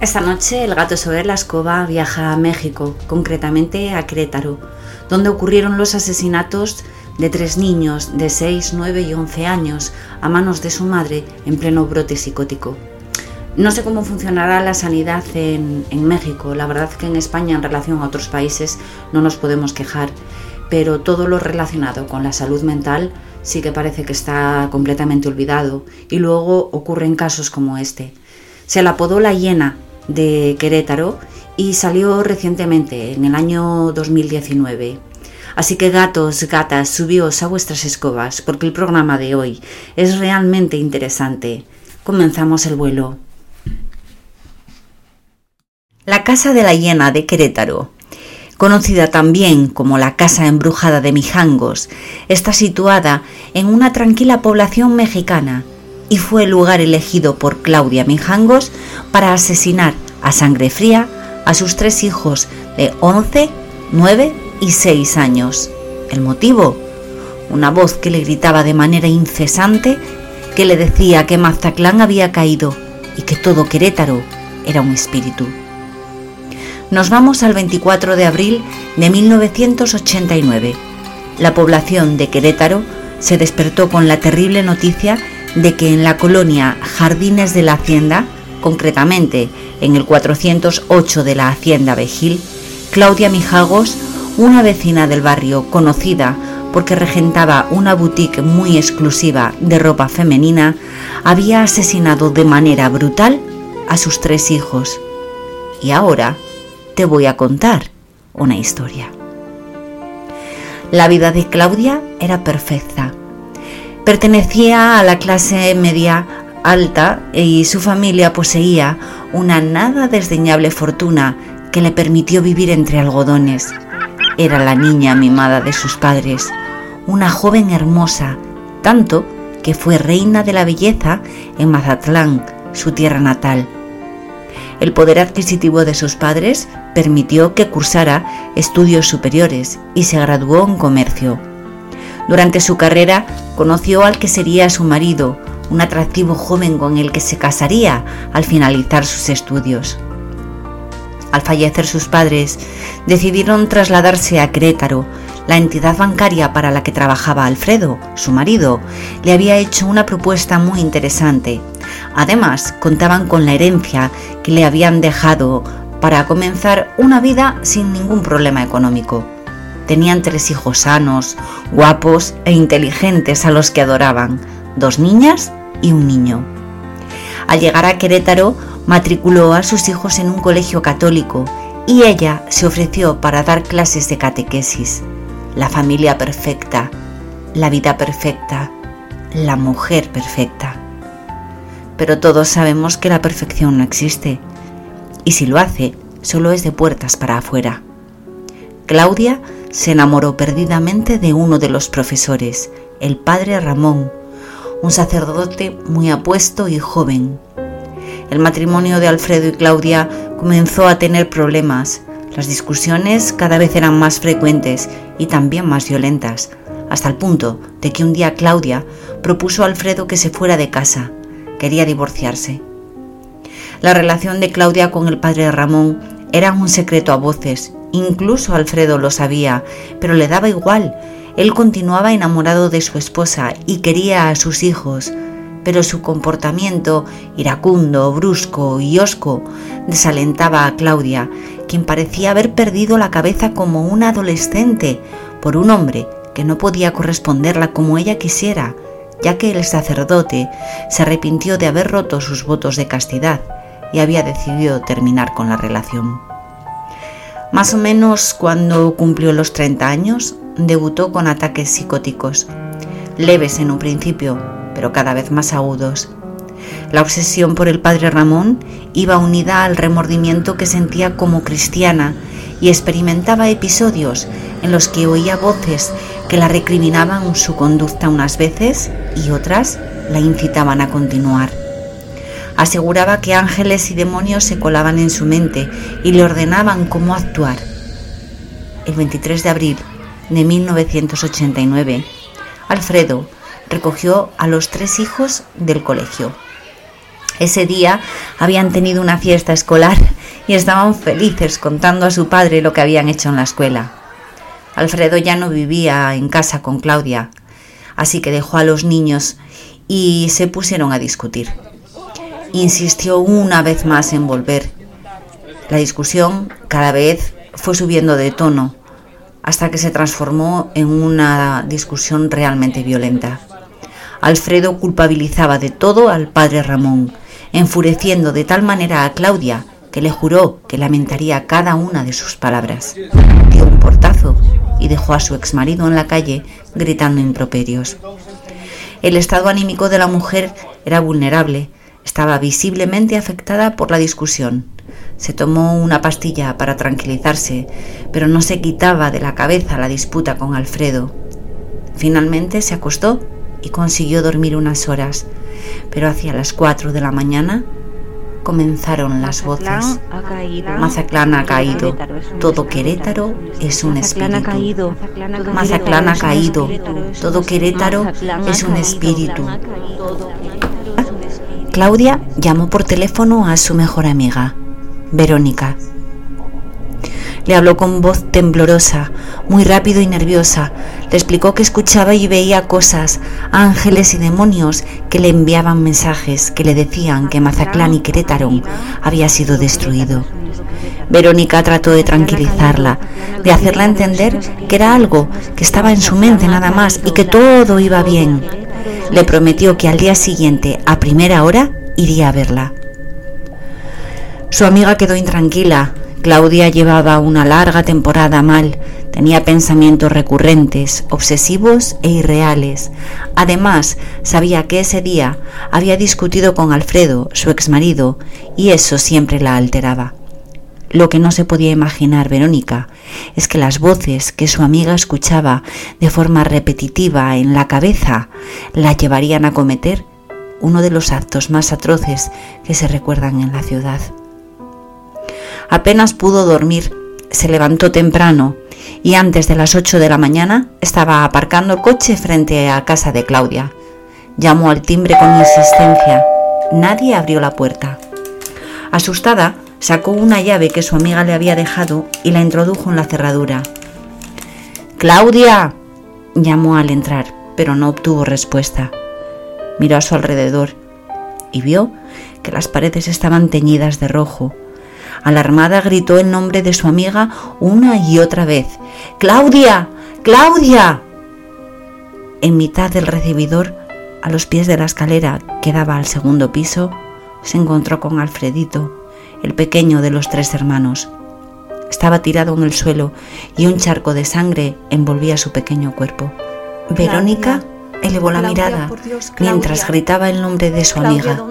Esta noche el gato sobre la escoba viaja a México, concretamente a Querétaro, donde ocurrieron los asesinatos de tres niños de 6, 9 y 11 años a manos de su madre en pleno brote psicótico. No sé cómo funcionará la sanidad en, México, la verdad que en España en relación a otros países no nos podemos quejar, pero todo lo relacionado con la salud mental sí que parece que está completamente olvidado y luego ocurren casos como este. Se la apodó la hiena de Querétaro y salió recientemente, en el año 2019. Así que gatos, gatas, subíos a vuestras escobas, porque el programa de hoy es realmente interesante. Comenzamos el vuelo. La Casa de la Hiena de Querétaro, conocida también como la Casa Embrujada de Mijangos, está situada en una tranquila población mexicana y fue el lugar elegido por Claudia Mijangos para asesinar a sangre fría a sus tres hijos de 11, 9 y 6 años. ¿El motivo? Una voz que le gritaba de manera incesante que le decía que Mazatlán había caído y que todo Querétaro era un espíritu. Nos vamos al 24 de abril de 1989. La población de Querétaro se despertó con la terrible noticia de que en la colonia Jardines de la Hacienda, concretamente en el 408 de la Hacienda Vejil, Claudia Mijagos, una vecina del barrio conocida porque regentaba una boutique muy exclusiva de ropa femenina, había asesinado de manera brutal a sus tres hijos. Y ahora te voy a contar una historia. La vida de Claudia era perfecta. Pertenecía a la clase media alta y su familia poseía una nada desdeñable fortuna que le permitió vivir entre algodones. Era la niña mimada de sus padres, una joven hermosa, tanto que fue reina de la belleza en Mazatlán, su tierra natal. El poder adquisitivo de sus padres permitió que cursara estudios superiores y se graduó en comercio. Durante su carrera conoció al que sería su marido, un atractivo joven con el que se casaría al finalizar sus estudios. Al fallecer sus padres, decidieron trasladarse a Querétaro. La entidad bancaria para la que trabajaba Alfredo, su marido, le había hecho una propuesta muy interesante. Además, contaban con la herencia que le habían dejado para comenzar una vida sin ningún problema económico. Tenían tres hijos sanos, guapos e inteligentes a los que adoraban, dos niñas y un niño. Al llegar a Querétaro, matriculó a sus hijos en un colegio católico y ella se ofreció para dar clases de catequesis. La familia perfecta, la vida perfecta, la mujer perfecta. Pero todos sabemos que la perfección no existe, y si lo hace, solo es de puertas para afuera. Claudia se enamoró perdidamente de uno de los profesores, el padre Ramón, un sacerdote muy apuesto y joven. El matrimonio de Alfredo y Claudia comenzó a tener problemas. Las discusiones cada vez eran más frecuentes y también más violentas, hasta el punto de que un día Claudia propuso a Alfredo que se fuera de casa. Quería divorciarse. La relación de Claudia con el padre Ramón era un secreto a voces Incluso Alfredo lo sabía, pero le daba igual. Él continuaba enamorado de su esposa y quería a sus hijos, pero su comportamiento iracundo, brusco y hosco desalentaba a Claudia, quien parecía haber perdido la cabeza como una adolescente por un hombre que no podía corresponderla como ella quisiera, ya que el sacerdote se arrepintió de haber roto sus votos de castidad y había decidido terminar con la relación. Más o menos cuando cumplió los 30 años, debutó con ataques psicóticos, leves en un principio, pero cada vez más agudos. La obsesión por el padre Ramón iba unida al remordimiento que sentía como cristiana y experimentaba episodios en los que oía voces que la recriminaban su conducta unas veces y otras la incitaban a continuar. Aseguraba que ángeles y demonios se colaban en su mente y le ordenaban cómo actuar. El 23 de abril de 1989, Alfredo recogió a los tres hijos del colegio. Ese día habían tenido una fiesta escolar y estaban felices contando a su padre lo que habían hecho en la escuela. Alfredo ya no vivía en casa con Claudia, así que dejó a los niños y se pusieron a discutir. Insistió una vez más en volver. La discusión cada vez fue subiendo de tono hasta que se transformó en una discusión realmente violenta. Alfredo culpabilizaba de todo al padre Ramón, enfureciendo de tal manera a Claudia que le juró que lamentaría cada una de sus palabras. Dio un portazo y dejó a su exmarido en la calle gritando improperios. El estado anímico de la mujer era vulnerable, estaba visiblemente afectada por la discusión. Se tomó una pastilla para tranquilizarse, pero no se quitaba de la cabeza la disputa con Alfredo. Finalmente se acostó y consiguió dormir unas horas, pero hacia las cuatro de la mañana comenzaron las voces. Mazaclán ha caído. Todo Querétaro es un espíritu. Mazaclán ha caído. Todo Querétaro es un espíritu. Claudia llamó por teléfono a su mejor amiga, Verónica. Le habló con voz temblorosa, muy rápido y nerviosa. Le explicó que escuchaba y veía cosas, ángeles y demonios que le enviaban mensajes que le decían que Mazaclán y Querétaro había sido destruido. Verónica trató de tranquilizarla, de hacerla entender que era algo que estaba en su mente nada más y que todo iba bien. Le prometió que al día siguiente, a primera hora, iría a verla. Su amiga quedó intranquila, Claudia llevaba una larga temporada mal, tenía pensamientos recurrentes, obsesivos e irreales. Además, sabía que ese día había discutido con Alfredo, su exmarido, y eso siempre la alteraba. Lo que no se podía imaginar Verónica es que las voces que su amiga escuchaba de forma repetitiva en la cabeza la llevarían a cometer uno de los actos más atroces que se recuerdan en la ciudad. Apenas pudo dormir, se levantó temprano y antes de las 8 de la mañana estaba aparcando el coche frente a casa de Claudia. Llamó al timbre con insistencia. Nadie abrió la puerta. Asustada, sacó una llave que su amiga le había dejado y la introdujo en la cerradura. Claudia, llamó al entrar, pero no obtuvo respuesta. Miró a su alrededor y vio que las paredes estaban teñidas de rojo Alarmada gritó el nombre de su amiga una y otra vez. ¡Claudia! ¡Claudia! En mitad del recibidor, a los pies de la escalera que daba al segundo piso, se encontró con Alfredito, el pequeño de los tres hermanos. Estaba tirado en el suelo y un charco de sangre envolvía su pequeño cuerpo. Verónica elevó la mirada mientras gritaba el nombre de su amiga.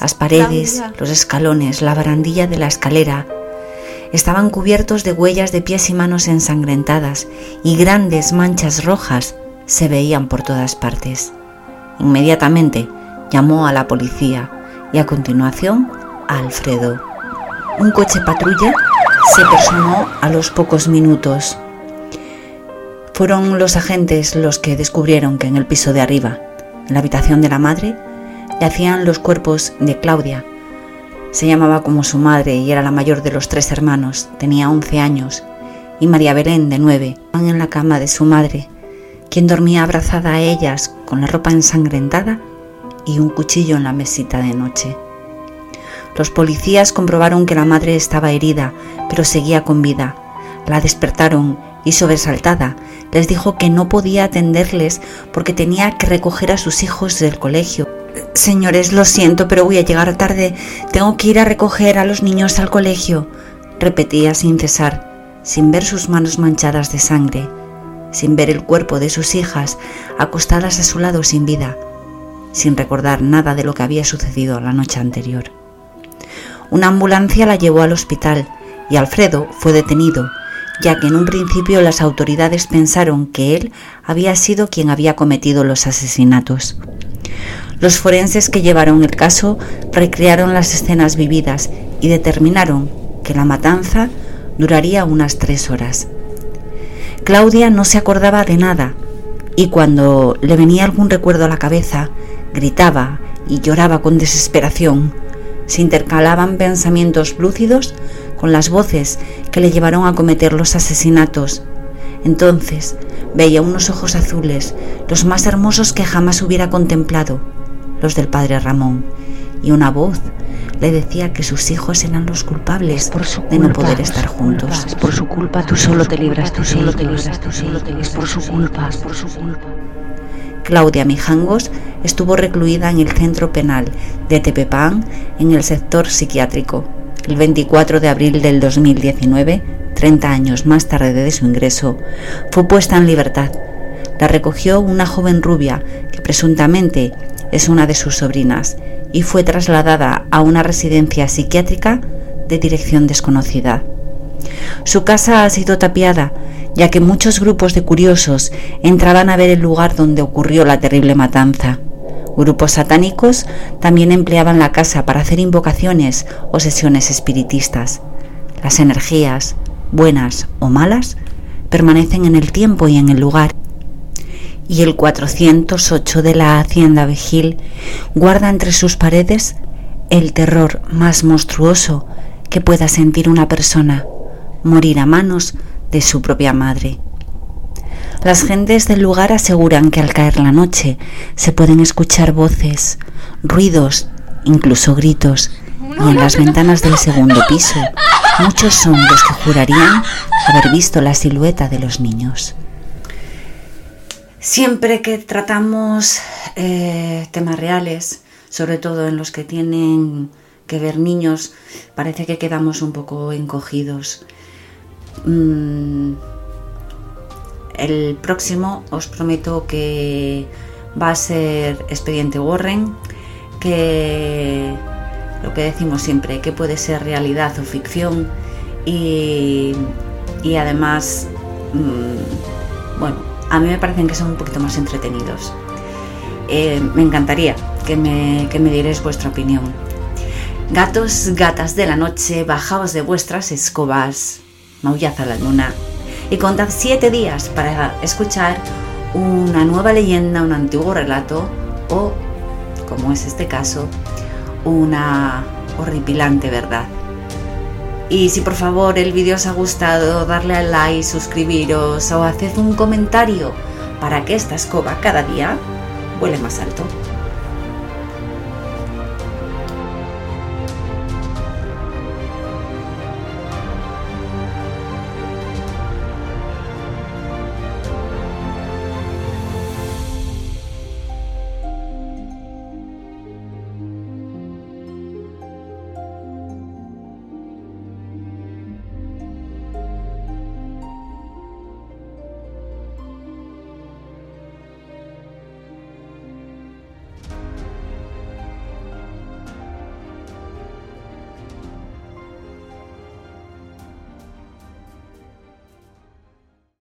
Las paredes, los escalones, la barandilla de la escalera estaban cubiertos de huellas de pies y manos ensangrentadas y grandes manchas rojas se veían por todas partes. Inmediatamente llamó a la policía y a continuación a Alfredo. Un coche patrulla se personó a los pocos minutos. Fueron los agentes los que descubrieron que en el piso de arriba, en la habitación de la madre, yacían los cuerpos de Claudia. Se llamaba como su madre y era la mayor de los tres hermanos, tenía 11 años, y María Belén, de 9, en la cama de su madre, quien dormía abrazada a ellas con la ropa ensangrentada y un cuchillo en la mesita de noche. Los policías comprobaron que la madre estaba herida, pero seguía con vida. La despertaron y sobresaltada les dijo que no podía atenderles porque tenía que recoger a sus hijos del colegio. Señores, lo siento, pero voy a llegar tarde. Tengo que ir a recoger a los niños al colegio, repetía sin cesar, sin ver sus manos manchadas de sangre, sin ver el cuerpo de sus hijas acostadas a su lado sin vida, sin recordar nada de lo que había sucedido la noche anterior. Una ambulancia la llevó al hospital y Alfredo fue detenido ya que en un principio las autoridades pensaron que él había sido quien había cometido los asesinatos. Los forenses que llevaron el caso recrearon las escenas vividas y determinaron que la matanza duraría unas tres horas. Claudia no se acordaba de nada y cuando le venía algún recuerdo a la cabeza, gritaba y lloraba con desesperación. Se intercalaban pensamientos lúcidos con las voces que le llevaron a cometer los asesinatos. Entonces veía unos ojos azules, los más hermosos que jamás hubiera contemplado, los del padre Ramón, y una voz le decía que sus hijos eran los culpables de no poder estar juntos. por su culpa tú solo te libras, tú solo te libras, tú solo te libras, por su culpa, por su culpa. Claudia Mijangos estuvo recluida en el centro penal de Tepepán en el sector psiquiátrico. El 24 de abril del 2019, 30 años más tarde de su ingreso, fue puesta en libertad. La recogió una joven rubia que presuntamente es una de sus sobrinas y fue trasladada a una residencia psiquiátrica de dirección desconocida. Su casa ha sido tapiada, ya que muchos grupos de curiosos entraban a ver el lugar donde ocurrió la terrible matanza. Grupos satánicos también empleaban la casa para hacer invocaciones o sesiones espiritistas. Las energías, buenas o malas, permanecen en el tiempo y en el lugar y el 408 de la Hacienda Vigil guarda entre sus paredes el terror más monstruoso que pueda sentir una persona, morir a manos de su propia madre. Las gentes del lugar aseguran que al caer la noche se pueden escuchar voces, ruidos, incluso gritos, y en las ventanas del segundo piso muchos son los que jurarían haber visto la silueta de los niños. Siempre que tratamos eh, temas reales, sobre todo en los que tienen que ver niños, parece que quedamos un poco encogidos. Mm, el próximo os prometo que va a ser Expediente Warren, que lo que decimos siempre, que puede ser realidad o ficción y, además, mm, bueno, a mí me parecen que son un poquito más entretenidos. Eh, me encantaría que me, que me dierais vuestra opinión. Gatos, gatas de la noche, bajaos de vuestras escobas, maullad a la luna y contad siete días para escuchar una nueva leyenda, un antiguo relato o, como es este caso, una horripilante verdad. Y si por favor el vídeo os ha gustado, darle al like, suscribiros o haced un comentario para que esta escoba cada día vuele más alto.